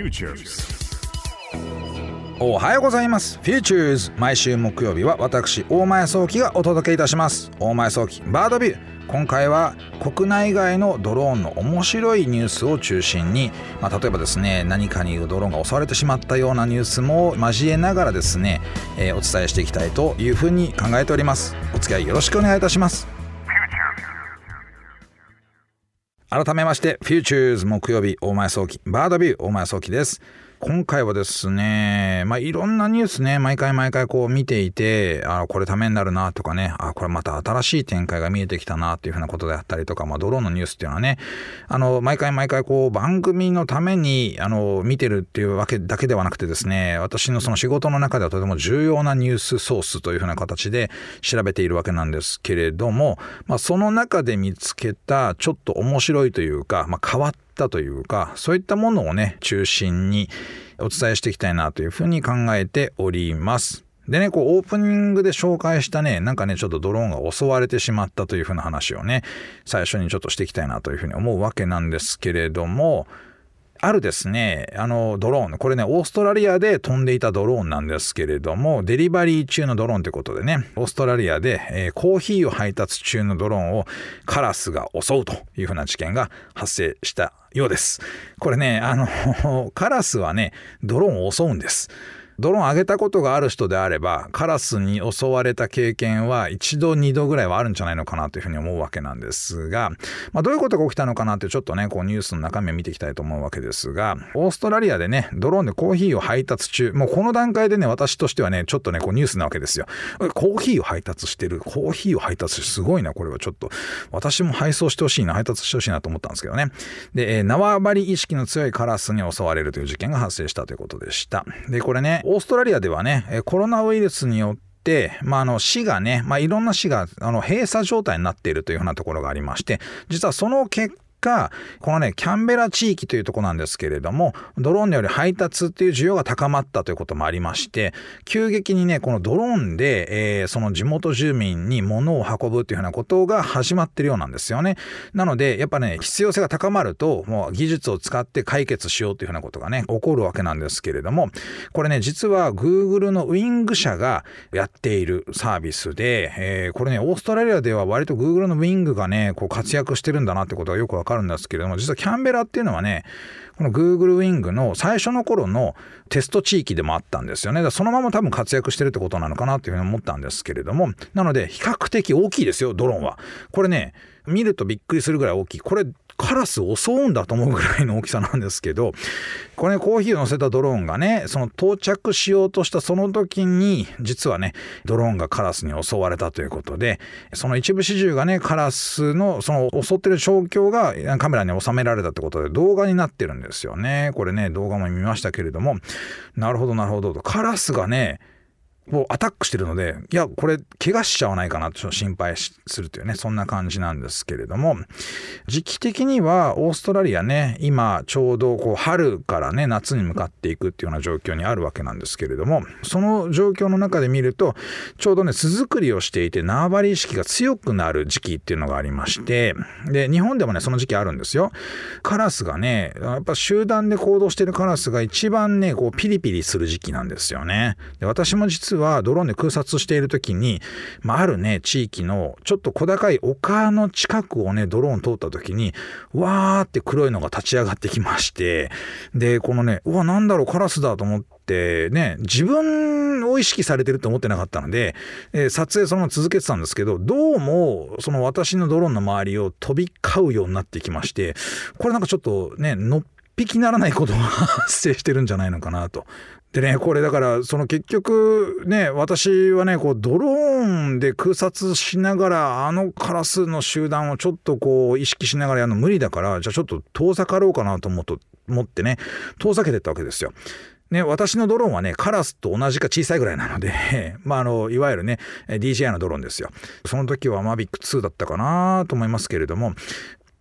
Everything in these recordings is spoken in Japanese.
Futures. おはようございます。フューチューズ毎週木曜日は私大前創希がお届けいたします。大前創希バードビュー。今回は国内外のドローンの面白いニュースを中心に、まあ、例えばですね何かにドローンが襲われてしまったようなニュースも交えながらですね、えーお伝えしていきたいというふうに考えております。お付き合いよろしくお願いいたします。改めまして、フューチューズ木曜日大前創希、バードビュー大前創希です。今回はですね、まあ、いろんなニュースね、毎回毎回こう見ていて、あこれためになるなとかね、あこれまた新しい展開が見えてきたなっていうふうなことであったりとか、まあ、ドローンのニュースっていうのはね、あの、毎回毎回こう番組のために、あの、見てるっていうわけだけではなくてですね、私のその仕事の中ではとても重要なニュースソースというふうな形で調べているわけなんですけれども、まあ、その中で見つけたちょっと面白いというか、まあ、変わったというかそういったものをね中心にお伝えしていきたいなというふうに考えております。でね、こうオープニングで紹介したね、なんかね、ちょっとドローンが襲われてしまったというふうな話をね、最初にちょっとしていきたいなというふうに思うわけなんですけれども、あるですね、あのドローン、これね、オーストラリアで飛んでいたドローンなんですけれども、デリバリー中のドローンってことでね、オーストラリアで、えーコーヒーを配達中のドローンをカラスが襲うというふうな事件が発生したようです。これね、あの、カラスはね、ドローンを襲うんです。ドローン上げたことがある人であればカラスに襲われた経験は一度二度ぐらいはあるんじゃないのかなというふうに思うわけなんですが、まあ、どういうことが起きたのかなってちょっとねこうニュースの中身を見ていきたいと思うわけです。がオーストラリアでねドローンでコーヒーを配達中。もうこの段階でね私としてはねちょっとねこうニュースなわけですよ。コーヒーを配達してる。コーヒーを配達してすごいな。これはちょっと私も配送してほしいな。配達してほしいなと思ったんですけどね。で、え縄張り意識の強いカラスに襲われるという事件が発生したということでした。でこれねオーストラリアではねコロナウイルスによってまあ、あの市がね、まあ、いろんな市があの閉鎖状態になっているというようなところがありまして実はその結果このねキャンベラ地域というとこなんですけれどもドローンにより配達っていう需要が高まったということもありまして急激にねこのドローンで、えーその地元住民に物を運ぶというようなことが始まってるようなんですよね。なのでやっぱね必要性が高まるともう技術を使って解決しようというようなことがね起こるわけなんですけれどもこれね実は Google のウィング社がやっているサービスで、えーこれねオーストラリアでは割と Google のウィングがねこう活躍してるんだなってことがよくわかるんですけれども実はキャンベラっていうのはねこの Google ウィングの最初の頃のテスト地域でもあったんですよね。だそのまま多分活躍してるってことなのかなっていうふうに思ったんですけれども、なので比較的大きいですよ、ドローンは。これね、見るとびっくりするぐらい大きい。これカラス襲うんだと思うぐらいの大きさなんですけど、これ、ね、コーヒーを乗せたドローンがね、その到着しようとしたその時に、実はね、ドローンがカラスに襲われたということで、その一部始終がね、カラスのその襲ってる状況がカメラに収められたってことで動画になってるんですよね。これね、動画も見ましたけれども、なるほどなるほどと。カラスがね、こうアタックしてるのでいやこれ怪我しちゃわないかなと心配するというねそんな感じなんですけれども時期的にはオーストラリアね今ちょうどこう春からね夏に向かっていくっていうような状況にあるわけなんですけれどもその状況の中で見るとちょうどね巣作りをしていて縄張り意識が強くなる時期っていうのがありましてで日本でもねその時期あるんですよ。カラスがねやっぱ集団で行動してるカラスが一番ねこうピリピリする時期なんですよね。で私も実ははドローンで空撮している時に、まあ、あるね地域のちょっと小高い丘の近くをねドローン通った時にわーって黒いのが立ち上がってきましてでこのねうわなんだろうカラスだと思ってね自分を意識されてると思ってなかったので、えー撮影そのまま続けてたんですけどどうもその私のドローンの周りを飛び交うようになってきましてこれなんかちょっとねのっぴきならないことが 発生してるんじゃないのかなと。でねこれだからその結局ね私はねこうドローンで空撮しながらあのカラスの集団をちょっとこう意識しながらやるの無理だからじゃあちょっと遠ざかろうかなと思うと思ってね遠ざけてったわけですよ。ね、私のドローンはね、カラスと同じか小さいぐらいなので、まあ、あの、いわゆるね、DJI のドローンですよ。その時はマビック2だったかなと思いますけれども、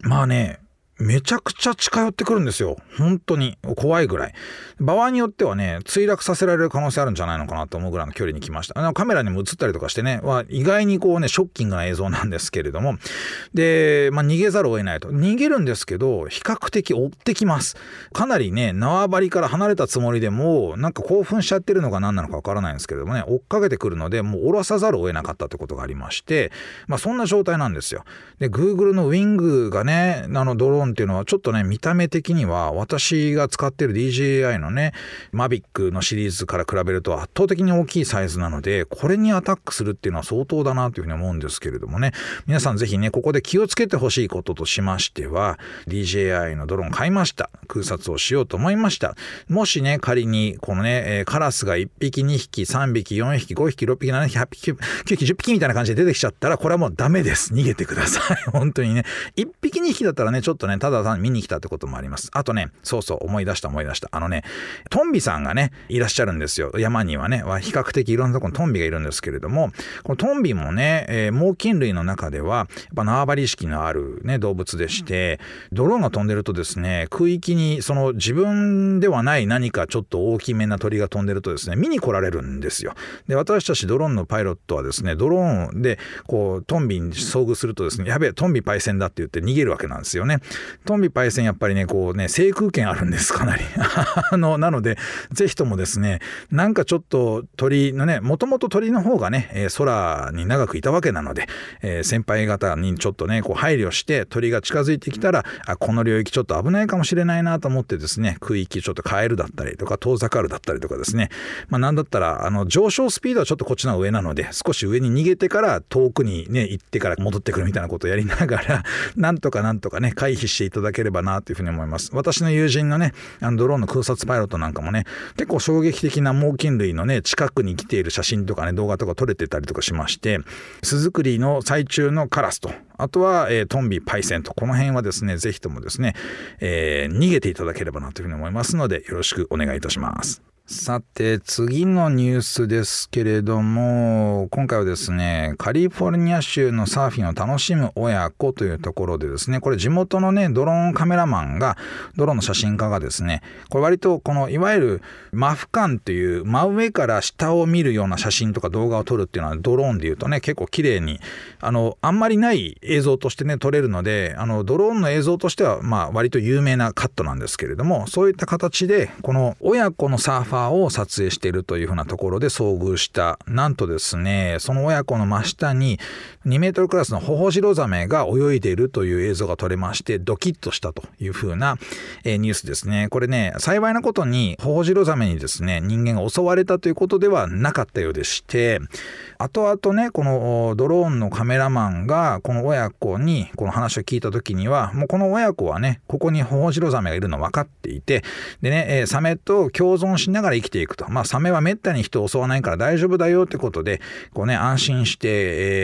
まあね、めちゃくちゃ近寄ってくるんですよ。本当に。怖いぐらい。場合によってはね、墜落させられる可能性あるんじゃないのかなと思うぐらいの距離に来ました。あのカメラにも映ったりとかしてね、は意外にこうね、ショッキングな映像なんですけれども。で、まあ、逃げざるを得ないと。逃げるんですけど、比較的追ってきます。かなりね、縄張りから離れたつもりでも、なんか興奮しちゃってるのか何なのかわからないんですけれどもね、追っかけてくるので、もう降ろさざるを得なかったってことがありまして、まあ、そんな状態なんですよ。で、Google のウィングがね、あのドローンっていうのはちょっとね、見た目的には私が使ってる DJI のね、Mavic のシリーズから比べると圧倒的に大きいサイズなので、これにアタックするっていうのは相当だなというふうに思うんですけれどもね、皆さんぜひね、ここで気をつけてほしいこととしましては、DJI のドローン買いました。空撮をしようと思いました。もしね、仮にこのね、カラスが1匹、2匹、3匹、4匹、5匹、6匹、7匹、8匹、9匹、10匹みたいな感じで出てきちゃったら、これはもうダメです。逃げてください。本当にね。1匹、2匹だったらね、ちょっとね、ただ単に見に来たってこともあります。あとね、そうそう、思い出した思い出した。あのね、トンビさんがね、いらっしゃるんですよ。山にはね、は比較的いろんなところにトンビがいるんですけれども、このトンビもね、えー、猛禽類の中では、やっぱ縄張り意識のあるね、動物でして、ドローンが飛んでるとですね、空域にその自分ではない何かちょっと大きめな鳥が飛んでるとですね、見に来られるんですよ。で、私たちドローンのパイロットはですね、ドローンでこうトンビに遭遇するとですね、やべえ、トンビパイセンだって言って逃げるわけなんですよね。トンビパイセンやっぱりね、こうね、制空権あるんです、かなり。あの、なので、ぜひともですね、なんかちょっと鳥のね、もともと鳥の方がね、え空に長くいたわけなので、えー、先輩方にちょっとね、こう配慮して鳥が近づいてきたら、あ、この領域ちょっと危ないかもしれないなと思ってですね、空域ちょっと変えるだったりとか、遠ざかるだったりとかですね、まあなんだったら、あの、上昇スピードはちょっとこっちの上なので、少し上に逃げてから遠くにね、行ってから戻ってくるみたいなことをやりながら、なんとかなんとかね、回避していただければなというふうに思います。私の友人のね、あのドローンの空撮パイロットなんかもね、結構衝撃的な猛禽類のね、近くに来ている写真とかね、動画とか撮れてたりとかしまして、巣作りの最中のカラスと、あとは、えー、トンビ、パイセンと、この辺はですね、ぜひともですね、えー、逃げていただければなというふうに思いますので、よろしくお願いいたします。さて、次のニュースですけれども、今回はですね、カリフォルニア州のサーフィンを楽しむ親子というところでですね、これ地元のね、ドローンカメラマンが、ドローンの写真家がですね、これ割とこの、いわゆるマフカンという真上から下を見るような写真とか動画を撮るっていうのはドローンで言うとね、結構綺麗に、あの、あんまりない映像としてね、撮れるので、あの、ドローンの映像としては、まあ、割と有名なカットなんですけれども、そういった形で、この親子のサーフファーを撮影しているというふうなところで遭遇した。なんとですね、その親子の真下に2メートルクラスのホホジロザメが泳いでいるという映像が撮れまして、ドキッとしたというふうな、え、ニュースですね。これね、幸いなことにホホジロザメにですね、人間が襲われたということではなかったようでして、後々ね、このドローンのカメラマンがこの親子にこの話を聞いた時には、もうこの親子はね、ここにホホジロザメがいるの分かっていて、でね、えー、サメと共存しなながら生きていくと。まあ、サメはめったに人を襲わないから大丈夫だよってことで、こうね、安心して、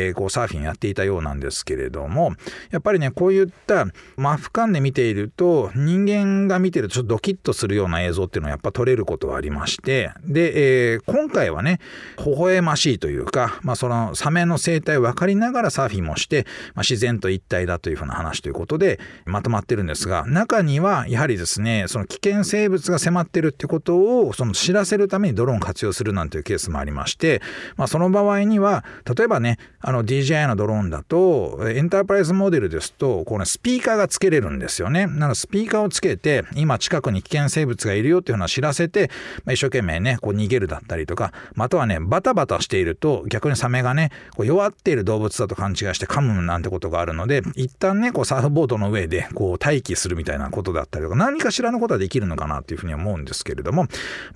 えー、こうサーフィンやっていたようなんですけれども、やっぱりね、こういったマフカンで見ていると、人間が見てるとちょっとドキッとするような映像っていうのはやっぱ撮れることはありまして、で、えー、今回はね、微笑ましいというか、まあ、そのサメの生態を分かりながらサーフィンもして、まあ、自然と一体だというふうな話ということでまとまってるんですが、中にはやはりですね、その危険生物が迫ってるってことを、その知らせるためにドローンを活用するなんていうケースもありまして、まあ、その場合には例えばねあの DJI のドローンだとエンタープライズモデルですとこのスピーカーがつけれるんですよね。なのでスピーカーをつけて今近くに危険生物がいるよっていうのを知らせて、まあ、一生懸命ねこう逃げるだったりとかまたはねバタバタしていると逆にサメがねこう弱っている動物だと勘違いして噛むなんてことがあるので一旦ねこうサーフボードの上でこう待機するみたいなことだったりとか何かしらのことはできるのかなっていうふうに思うんですけれども、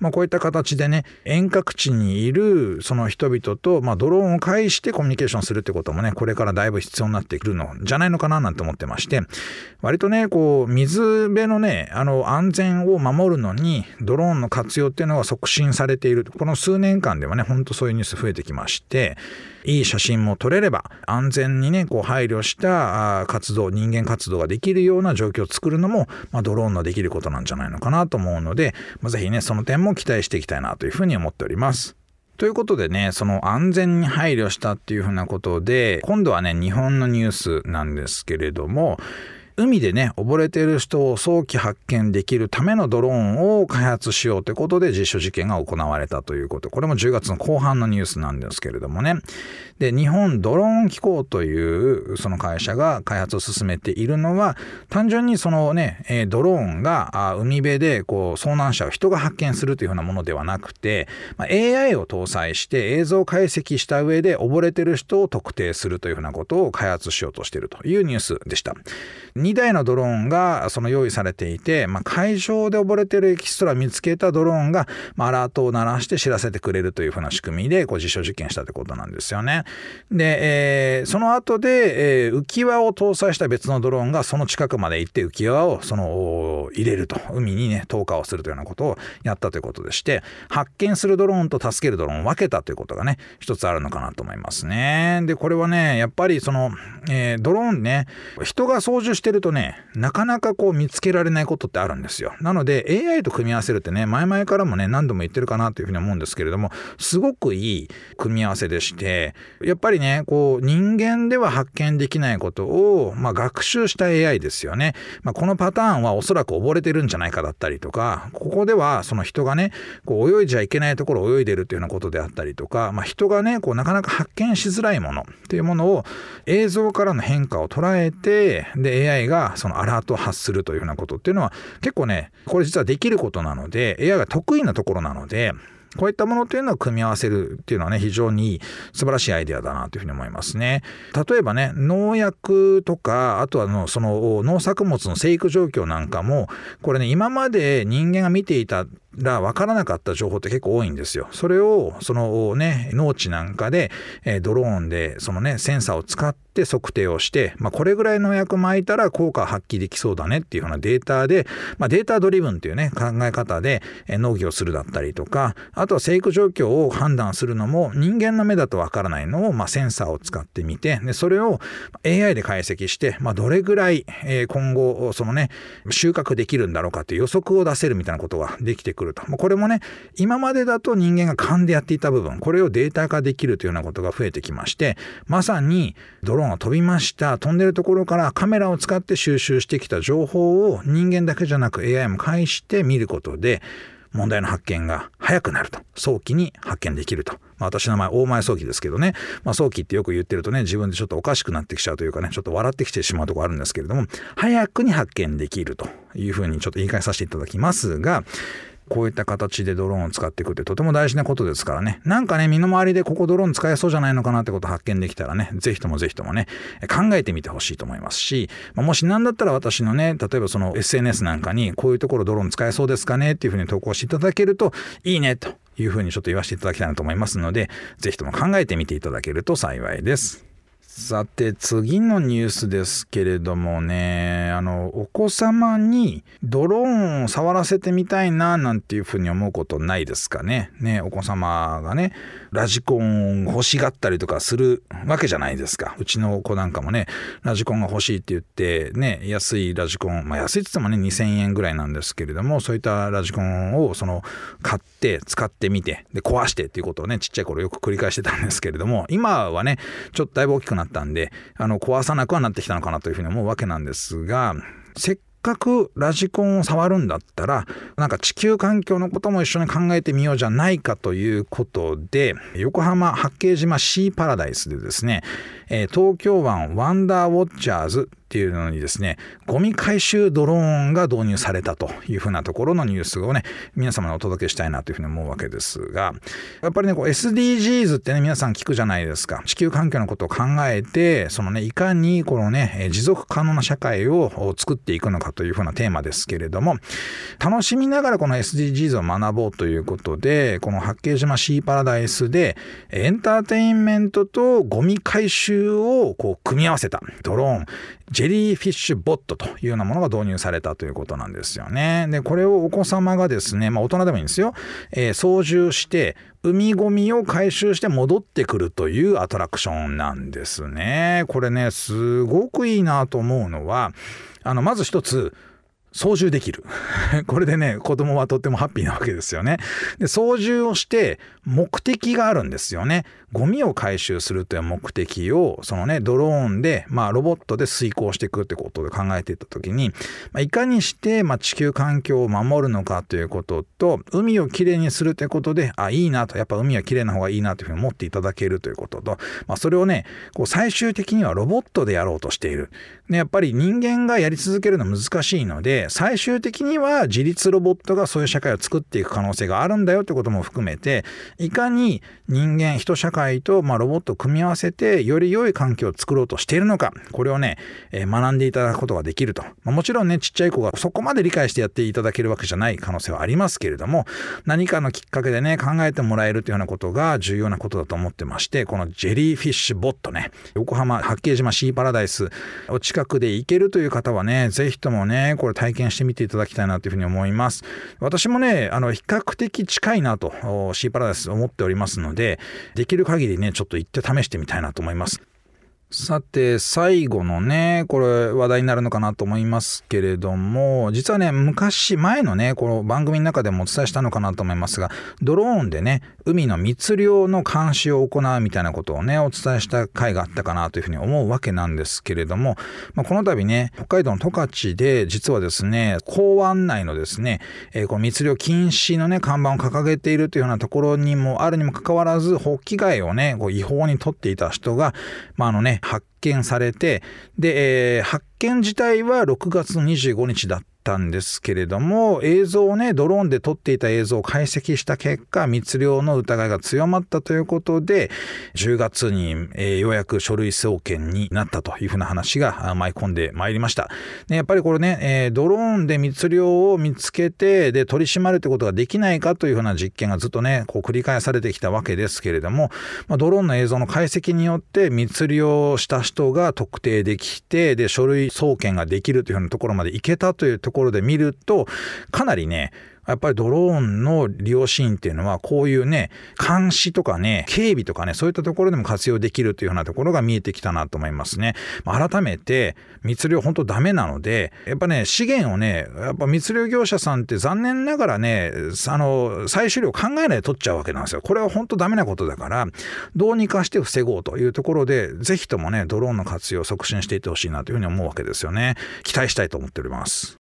まあ、こういった形でね遠隔地にいるその人々と、まあ、ドローンを介してコミュニケーションするってこともねこれからだいぶ必要になってくるのじゃないのかななんて思ってまして割とねこう水辺のねあの安全を守るのにドローンの活用っていうのが促進されている。この数年間ではねほんとそういうニュース増えてきましていい写真も撮れれば安全にねこう配慮した活動人間活動ができるような状況を作るのも、まあ、ドローンのできることなんじゃないのかなと思うので、まあ、ぜひねその点も期待していきたいなというふうに思っております。ということでね、その安全に配慮したっていうふうなことで、今度はね、日本のニュースなんですけれども、海でね溺れている人を早期発見できるためのドローンを開発しようということで実証実験が行われたということこれも10月の後半のニュースなんですけれどもねで日本ドローン機構というその会社が開発を進めているのは単純にそのねドローンが海辺でこう遭難者を人が発見するというようなものではなくて、ま、AI を搭載して映像解析した上で溺れてる人を特定するというふうなことを開発しようとしているというニュースでした。2台のドローンがその用意されていて、まあ、海上で溺れてるエキストラ見つけたドローンが、まあ、アラートを鳴らして知らせてくれるというふうな仕組みでこう実証実験したということなんですよね。で、えー、その後で、えー、浮き輪を搭載した別のドローンがその近くまで行って浮き輪をその入れると海にね投下をするというようなことをやったということでして発見するドローンと助けるドローンを分けたということがね一つあるのかなと思いますね。でこれはねやっぱりその、えー、ドローンね人が操縦してるとねなかなかこう見つけられないことってあるんですよ。なので AI と組み合わせるってね前々からもね何度も言ってるかなというふうに思うんですけれどもすごくいい組み合わせでしてやっぱりねこう人間では発見できないことを、まあ、学習した AI ですよね。まあ、このパターンはおそらく溺れてるんじゃないかだったりとかここではその人がねこう泳いじゃいけないところを泳いでるっていうようなことであったりとか、まあ、人がねこうなかなか発見しづらいものっていうものを映像からの変化を捉えてで AI がそのアラートを発するというふうなことっていうのは結構ねこれ実はできることなので AI が得意なところなのでこういったものというのを組み合わせるっていうのはね、非常に素晴らしいアイデアだなというふうに思いますね。例えばね、農薬とか、あとはのその農作物の生育状況なんかも、これね、今まで人間が見ていたら分からなかった情報って結構多いんですよ。それをそのね農地なんかで、えドローンでそのねセンサーを使って測定をして、まあ、これぐらい農薬撒いたら効果発揮できそうだねっていうようなデータで、まあ、データドリブンっていうね考え方で農業するだったりとかあとは生育状況を判断するのも人間の目だと分からないのを、まあ、センサーを使ってみてでそれを AI で解析して、まあ、どれぐらい今後そのね収穫できるんだろうかっていう予測を出せるみたいなことができてくるくると。これもね、今までだと人間が勘でやっていた部分、これをデータ化できるというようなことが増えてきまして、まさにドローンが飛びました、飛んでるところからカメラを使って収集してきた情報を人間だけじゃなく AI も介して見ることで、問題の発見が早くなると。早期に発見できると、まあ、私の名前大前早期ですけどね、まあ、早期ってよく言ってるとね自分でちょっとおかしくなってきちゃうというかねちょっと笑ってきてしまうとこあるんですけれども早くに発見できるというふうにちょっと言い換えさせていただきますがこういった形でドローンを使っていくってとても大事なことですからね。なんかね、身の回りでここドローン使えそうじゃないのかなってことを発見できたらね、ぜひともぜひともね、考えてみてほしいと思いますし、まあ、もし何だったら私のね、例えばその SNS なんかにこういうところドローン使えそうですかねっていうふうに投稿していただけるといいねというふうにちょっと言わせていただきたいなと思いますので、ぜひとも考えてみていただけると幸いです。さて次のニュースですけれどもね。あのお子様にドローンを触らせてみたいななんていうふうに思うことないですかね。ねお子様がねラジコン欲しがったりとかするわけじゃないですか。うちの子なんかもねラジコンが欲しいって言ってね安いラジコンまあ安いって言ってもね2000円ぐらいなんですけれどもそういったラジコンをその買って使ってみてで壊してっていうことをねちっちゃい頃よく繰り返してたんですけれども今はねちょっとだいぶ大きくなってなったんで、あの、壊さなくはなってきたのかなというふうに思うわけなんですが、せっかくラジコンを触るんだったら、なんか地球環境のことも一緒に考えてみようじゃないかということで、横浜八景島シーパラダイスでですね、東京湾ワンダーウォッチャーズっていうのにですね、ゴミ回収ドローンが導入されたというふうなところのニュースをね、皆様にお届けしたいなというふうに思うわけですが、やっぱりね、SDGs ってね、皆さん聞くじゃないですか。地球環境のことを考えて、そのね、いかにこのね、持続可能な社会を作っていくのかというふうなテーマですけれども、楽しみながらこの SDGs を学ぼうということで、この八景島シーパラダイスで、エンターテインメントとゴミ回収をこう組み合わせたドローン、ジェリーフィッシュボットというようなものが導入されたということなんですよね。で、これをお子様がですね、まあ大人でもいいんですよ、えー、操縦して、海ゴミを回収して戻ってくるというアトラクションなんですね。これね、すごくいいなと思うのは、あの、まず一つ、操縦できる。これでね、子供はとってもハッピーなわけですよね。で、操縦をして目的があるんですよね。ゴミを回収するという目的を、そのね、ドローンで、まあ、ロボットで遂行していくってことで考えていったときに、まあ、いかにして、まあ、地球環境を守るのかということと、海をきれいにするということで、あ、いいなと、やっぱ海はきれいな方がいいなというふうに思っていただけるということと、まあ、それをね、こう最終的にはロボットでやろうとしている。ね、やっぱり人間がやり続けるの難しいので、最終的には自立ロボットがそういう社会を作っていく可能性があるんだよってことも含めて、いかに人間、人社会と、まあ、ロボットを組み合わせて、より良い環境を作ろうとしているのか、これをね、え、学んでいただくことができると。ま、もちろんね、ちっちゃい子がそこまで理解してやっていただけるわけじゃない可能性はありますけれども、何かのきっかけでね、考えてもらえるというようなことが重要なことだと思ってまして、このジェリーフィッシュボットね、横浜八景島シーパラダイスを近くで行けるという方はね、ぜひともね、これ体験してみていただきたいなというふうに思います。私もね、あの、比較的近いなと、シーパラダイス思っておりますので、できる限りね、ちょっと行って試してみたいなと思います。さて、最後のね、これ話題になるのかなと思いますけれども、実はね、昔、前のね、この番組の中でもお伝えしたのかなと思いますが、ドローンでね、海の密漁の監視を行うみたいなことをね、お伝えした回があったかなというふうに思うわけなんですけれども、まあ、この度ね、北海道の十勝で、実はですね、港湾内のですね、えー、この密漁禁止のね、看板を掲げているというようなところにもあるにもかかわらず、ホッキ貝をね、こう違法に取っていた人が、まあ、あのね、発見されて、で、えー、発見自体は6月の25日だったんですけれども、映像をね、ドローンで撮っていた映像を解析した結果、密漁の疑いが強まったということで、10月に、えー、ようやく書類送検になったというふうな話が舞い込んでまいりました。ね、やっぱりこれね、えー、ドローンで密漁を見つけて、で、取り締まるということができないかというふうな実験がずっとね、こう繰り返されてきたわけですけれども、まあ、ドローンの映像の解析によって密漁した人が特定できて、で、書類送検ができるというふうなところまで行けたというところで見ると、かなりね、やっぱりドローンの利用シーンっていうのは、こういうね、監視とかね、警備とかね、そういったところでも活用できるというようなところが見えてきたなと思いますね。改めて、密漁本当ダメなので、やっぱね、資源をね、やっぱ密漁業者さんって残念ながらね、あの、採取量考えないで取っちゃうわけなんですよ。これは本当ダメなことだから、どうにかして防ごうというところで、ぜひともね、ドローンの活用を促進していってほしいなというふうに思うわけですよね。期待したいと思っております。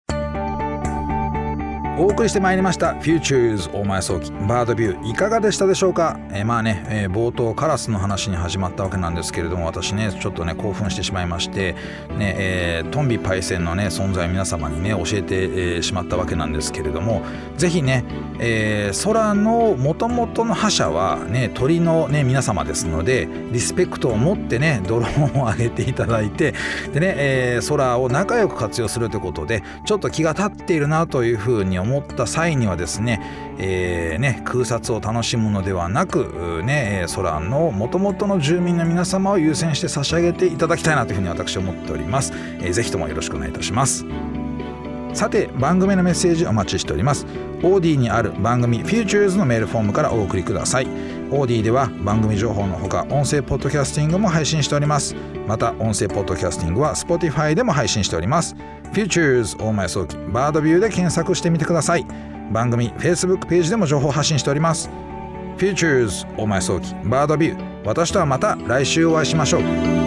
お送りしてまいりました「Futures 大前早期。バードビュー」いかがでしたでしょうか、えー、まあね、えー、冒頭カラスの話に始まったわけなんですけれども私ねちょっとね興奮してしまいましてね、えー、トンビパイセンのね存在皆様にね教えて、えー、しまったわけなんですけれども是非ね、えー、空のもともとの覇者はね鳥のね皆様ですのでリスペクトを持ってねドローンを上げていただいてでね、えー、空を仲良く活用するということでちょっと気が立っているなというふうに思思った際にはですね,、えーね、空撮を楽しむのではなく、ね、空のもともとの住民の皆様を優先して差し上げていただきたいなというふうに私は思っております。えー、ぜひともよろしくお願いいたします。さて番組のメッセージお待ちしております。オーディにある番組 Futures のメールフォームからお送りください。オーディでは番組情報のほか音声ポッドキャスティングも配信しております。また音声ポッドキャスティングは Spotify でも配信しております。Futures 大前早期バードビューで検索してみてください。番組 Facebook ページでも情報発信しております。Futures 大前早期バードビュー。私とはまた来週お会いしましょう。